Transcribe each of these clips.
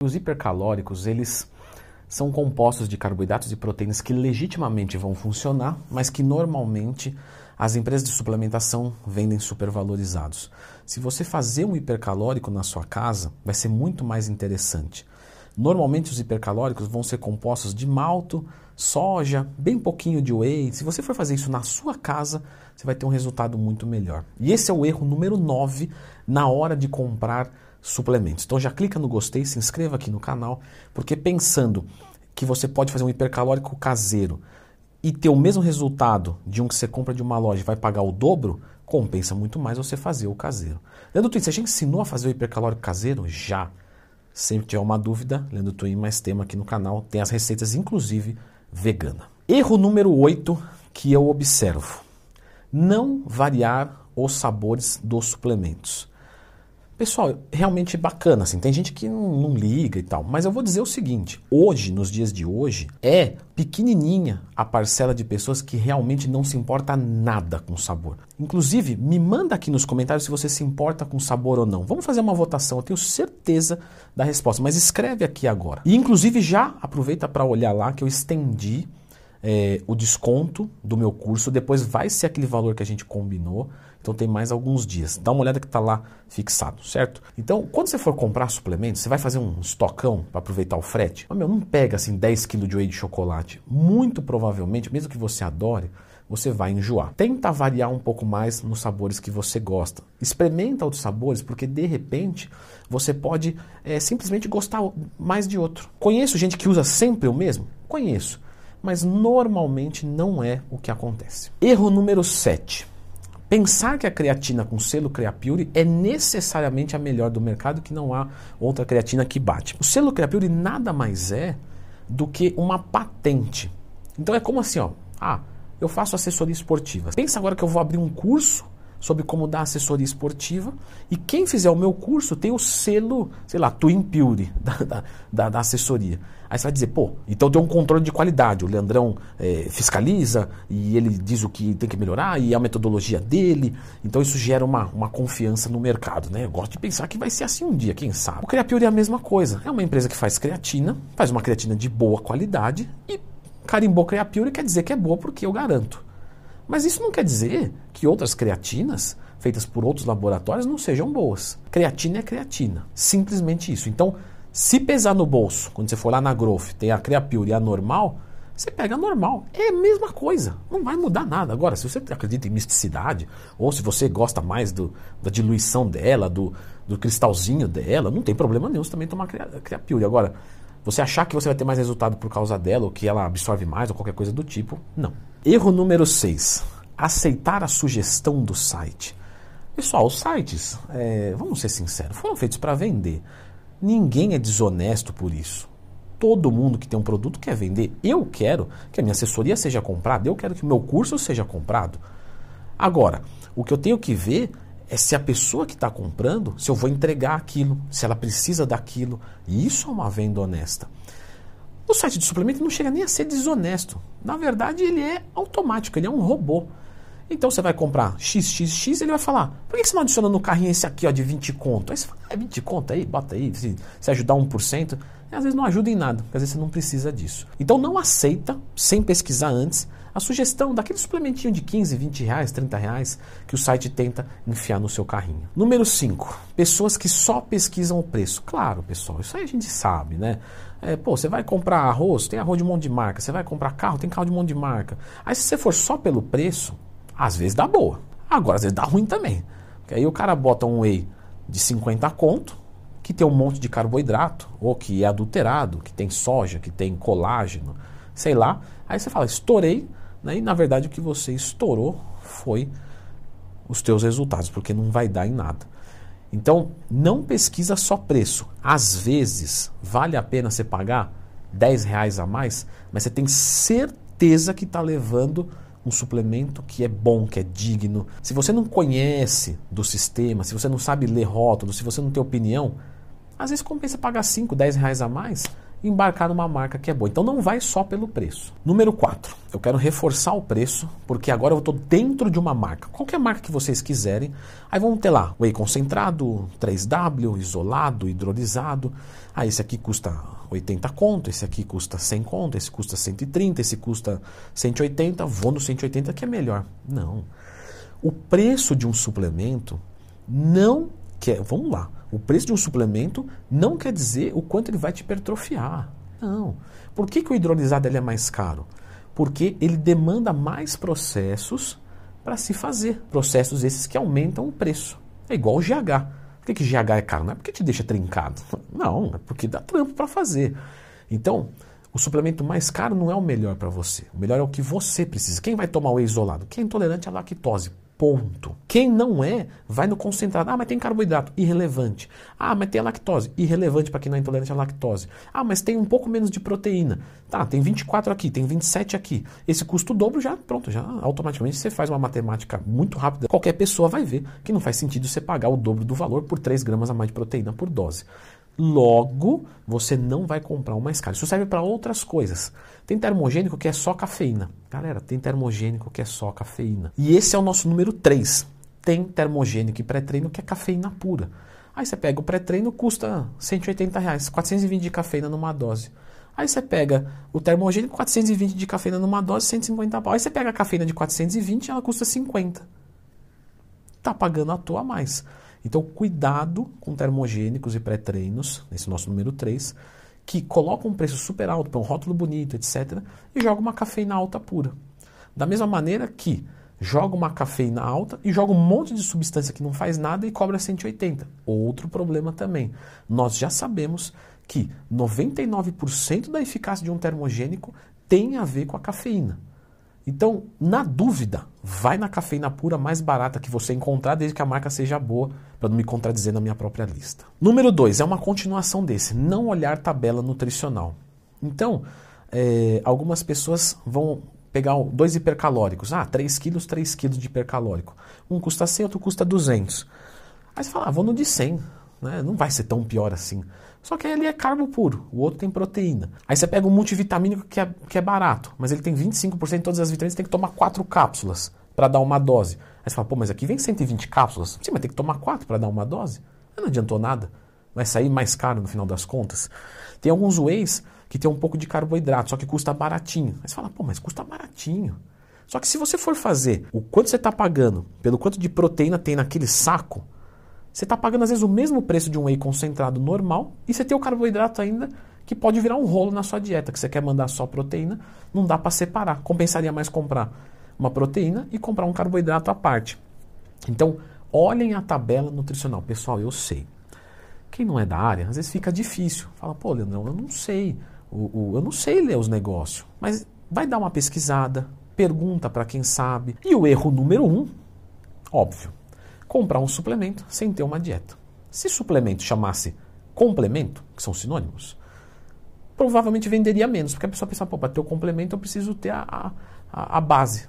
Os hipercalóricos, eles são compostos de carboidratos e proteínas que legitimamente vão funcionar, mas que normalmente as empresas de suplementação vendem supervalorizados. Se você fazer um hipercalórico na sua casa, vai ser muito mais interessante. Normalmente os hipercalóricos vão ser compostos de malto, soja, bem pouquinho de whey. Se você for fazer isso na sua casa, você vai ter um resultado muito melhor. E esse é o erro número 9 na hora de comprar suplementos. Então já clica no gostei, se inscreva aqui no canal, porque pensando que você pode fazer um hipercalórico caseiro e ter o mesmo resultado de um que você compra de uma loja e vai pagar o dobro, compensa muito mais você fazer o caseiro. Leandro Twin, você já ensinou a fazer o hipercalórico caseiro? Já. Sempre tiver uma dúvida, Leandro Twin, mais tema aqui no canal, tem as receitas, inclusive vegana. Erro número 8 que eu observo: não variar os sabores dos suplementos. Pessoal, realmente bacana, assim, tem gente que não, não, liga e tal, mas eu vou dizer o seguinte, hoje, nos dias de hoje, é pequenininha a parcela de pessoas que realmente não se importa nada com sabor. Inclusive, me manda aqui nos comentários se você se importa com sabor ou não. Vamos fazer uma votação, eu tenho certeza da resposta, mas escreve aqui agora. E inclusive já aproveita para olhar lá que eu estendi é, o desconto do meu curso, depois vai ser aquele valor que a gente combinou, então tem mais alguns dias. Dá uma olhada que está lá fixado, certo? Então, quando você for comprar suplementos, você vai fazer um estocão para aproveitar o frete. Mas, meu, não pega assim 10 kg de whey de chocolate. Muito provavelmente, mesmo que você adore, você vai enjoar. Tenta variar um pouco mais nos sabores que você gosta. Experimenta outros sabores, porque de repente você pode é, simplesmente gostar mais de outro. Conheço gente que usa sempre o mesmo? Conheço mas normalmente não é o que acontece. Erro número 7. Pensar que a creatina com selo Creapure é necessariamente a melhor do mercado, que não há outra creatina que bate. O selo Creapure nada mais é do que uma patente. Então é como assim, ó, ah, eu faço assessoria esportiva. Pensa agora que eu vou abrir um curso sobre como dar assessoria esportiva. E quem fizer o meu curso tem o selo, sei lá, Twin Pure da, da, da, assessoria. Aí você vai dizer, pô, então tem um controle de qualidade. O Leandrão é, fiscaliza e ele diz o que tem que melhorar e a metodologia dele. Então isso gera uma, uma confiança no mercado, né? Eu gosto de pensar que vai ser assim um dia, quem sabe. O Creapure é a mesma coisa. É uma empresa que faz creatina, faz uma creatina de boa qualidade e carimbou Creapure quer dizer que é boa porque eu garanto. Mas isso não quer dizer que outras creatinas feitas por outros laboratórios não sejam boas. Creatina é creatina, simplesmente isso. Então, se pesar no bolso, quando você for lá na Growth, tem a Creapure e a normal, você pega a normal. É a mesma coisa, não vai mudar nada. Agora, se você acredita em misticidade, ou se você gosta mais do, da diluição dela, do, do cristalzinho dela, não tem problema nenhum você também tomar Creapure. Agora, você achar que você vai ter mais resultado por causa dela, ou que ela absorve mais, ou qualquer coisa do tipo, não. Erro número 6. Aceitar a sugestão do site. Pessoal, os sites, é, vamos ser sinceros, foram feitos para vender. Ninguém é desonesto por isso. Todo mundo que tem um produto quer vender. Eu quero que a minha assessoria seja comprada, eu quero que o meu curso seja comprado. Agora, o que eu tenho que ver é se a pessoa que está comprando, se eu vou entregar aquilo, se ela precisa daquilo. E isso é uma venda honesta. O site de suplemento não chega nem a ser desonesto. Na verdade, ele é automático, ele é um robô. Então você vai comprar XXX, ele vai falar: por que você não adiciona no carrinho esse aqui ó, de 20 conto? Aí você fala: é 20 conto aí, bota aí, se, se ajudar 1%. E às vezes não ajuda em nada, porque às vezes você não precisa disso. Então não aceita, sem pesquisar antes, a sugestão daquele suplementinho de 15, 20 reais, 30 reais que o site tenta enfiar no seu carrinho. Número 5. Pessoas que só pesquisam o preço. Claro, pessoal, isso aí a gente sabe, né? É, pô, você vai comprar arroz, tem arroz de um monte de marca. Você vai comprar carro, tem carro de um monte de marca. Aí se você for só pelo preço, às vezes dá boa. Agora, às vezes dá ruim também. Porque aí o cara bota um whey de 50 conto, que tem um monte de carboidrato, ou que é adulterado, que tem soja, que tem colágeno, sei lá. Aí você fala, estourei, né? E na verdade o que você estourou foi os teus resultados, porque não vai dar em nada. Então, não pesquisa só preço. Às vezes, vale a pena você pagar 10 reais a mais, mas você tem certeza que está levando um suplemento que é bom, que é digno. Se você não conhece do sistema, se você não sabe ler rótulo, se você não tem opinião, às vezes compensa pagar 5, 10 reais a mais embarcar numa marca que é boa. Então não vai só pelo preço. Número 4, eu quero reforçar o preço, porque agora eu estou dentro de uma marca. Qualquer marca que vocês quiserem. Aí vamos ter lá whey concentrado, 3W, isolado, hidrolisado. Ah, esse aqui custa 80 conto, esse aqui custa 100 conto, esse custa 130, esse custa 180. Vou no 180 que é melhor. Não. O preço de um suplemento não quer. Vamos lá. O preço de um suplemento não quer dizer o quanto ele vai te hipertrofiar. Não. Por que, que o hidrolisado ele é mais caro? Porque ele demanda mais processos para se fazer. Processos esses que aumentam o preço. É igual o GH. Por que, que GH é caro? Não é porque te deixa trincado. Não, é porque dá trampo para fazer. Então, o suplemento mais caro não é o melhor para você. O melhor é o que você precisa. Quem vai tomar o isolado? Quem é intolerante à lactose. Ponto. Quem não é, vai no concentrado. Ah, mas tem carboidrato. Irrelevante. Ah, mas tem a lactose. Irrelevante para quem não é intolerante à lactose. Ah, mas tem um pouco menos de proteína. Tá, tem 24 aqui, tem 27 aqui. Esse custo dobro já, pronto, já automaticamente você faz uma matemática muito rápida. Qualquer pessoa vai ver que não faz sentido você pagar o dobro do valor por 3 gramas a mais de proteína por dose. Logo, você não vai comprar o mais caro. Isso serve para outras coisas. Tem termogênico que é só cafeína. Galera, tem termogênico que é só cafeína. E esse é o nosso número 3. Tem termogênico e pré-treino que é cafeína pura. Aí você pega o pré-treino, custa 180 reais, 420 de cafeína numa dose. Aí você pega o termogênico, 420 de cafeína numa dose, 150 pau. Aí você pega a cafeína de 420 ela custa 50. Tá pagando à toa mais. Então, cuidado com termogênicos e pré-treinos, nesse nosso número 3, que colocam um preço super alto para um rótulo bonito, etc., e jogam uma cafeína alta pura. Da mesma maneira que joga uma cafeína alta e joga um monte de substância que não faz nada e cobra 180. Outro problema também. Nós já sabemos que 99% da eficácia de um termogênico tem a ver com a cafeína. Então, na dúvida, vai na cafeína pura mais barata que você encontrar, desde que a marca seja boa, para não me contradizer na minha própria lista. Número 2, é uma continuação desse, não olhar tabela nutricional. Então, é, algumas pessoas vão pegar dois hipercalóricos. Ah, 3 quilos, 3 quilos de hipercalórico. Um custa 100, outro custa 200. Aí você fala, ah, vou no de 100. Né? Não vai ser tão pior assim. Só que ele é carbo puro, o outro tem proteína. Aí você pega um multivitamínico que é, que é barato, mas ele tem 25% de todas as vitaminas, tem que tomar 4 cápsulas para dar uma dose. Aí você fala, pô, mas aqui vem 120 cápsulas. Sim, mas tem que tomar 4 para dar uma dose. Não adiantou nada. Vai sair mais caro no final das contas. Tem alguns whey's que tem um pouco de carboidrato, só que custa baratinho. Aí você fala, pô, mas custa baratinho. Só que se você for fazer o quanto você está pagando pelo quanto de proteína tem naquele saco, você está pagando às vezes o mesmo preço de um whey concentrado normal e você tem o carboidrato ainda que pode virar um rolo na sua dieta, que você quer mandar só proteína, não dá para separar. Compensaria mais comprar uma proteína e comprar um carboidrato à parte. Então, olhem a tabela nutricional. Pessoal, eu sei. Quem não é da área, às vezes fica difícil. Fala, pô, Leandrão, eu não sei. O, o, eu não sei ler os negócios. Mas vai dar uma pesquisada, pergunta para quem sabe. E o erro número um, óbvio, comprar um suplemento sem ter uma dieta. Se suplemento chamasse complemento, que são sinônimos, provavelmente venderia menos, porque a pessoa pensa, pô, para ter o complemento eu preciso ter a, a, a, base.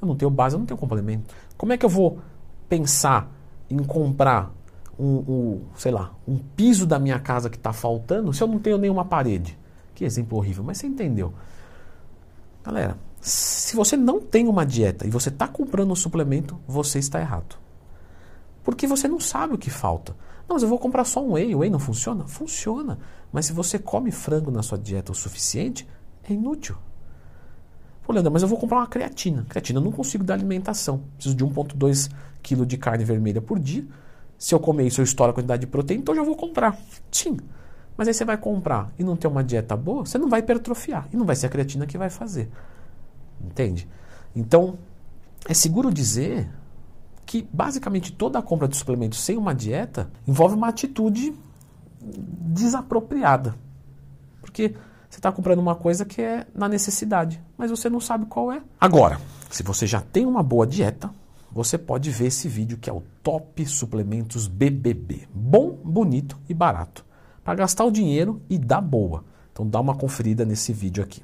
Eu não tenho base, eu não tenho complemento. Como é que eu vou pensar em comprar um, um sei lá, um piso da minha casa que está faltando se eu não tenho nenhuma parede? Que exemplo horrível, mas você entendeu. Galera, se você não tem uma dieta e você está comprando um suplemento, você está errado. Porque você não sabe o que falta. Não, mas eu vou comprar só um whey. O whey não funciona? Funciona. Mas se você come frango na sua dieta o suficiente, é inútil. Pô, Leandro, mas eu vou comprar uma creatina. Creatina eu não consigo dar alimentação. Preciso de 1,2 kg de carne vermelha por dia. Se eu comer isso, eu estouro a quantidade de proteína, então eu já vou comprar. Sim. Mas aí você vai comprar e não ter uma dieta boa, você não vai hipertrofiar. E não vai ser a creatina que vai fazer. Entende? Então, é seguro dizer que basicamente toda a compra de suplementos sem uma dieta envolve uma atitude desapropriada. Porque você está comprando uma coisa que é na necessidade, mas você não sabe qual é. Agora, se você já tem uma boa dieta, você pode ver esse vídeo que é o Top Suplementos BBB. Bom, bonito e barato. Para gastar o dinheiro e dar boa. Então dá uma conferida nesse vídeo aqui.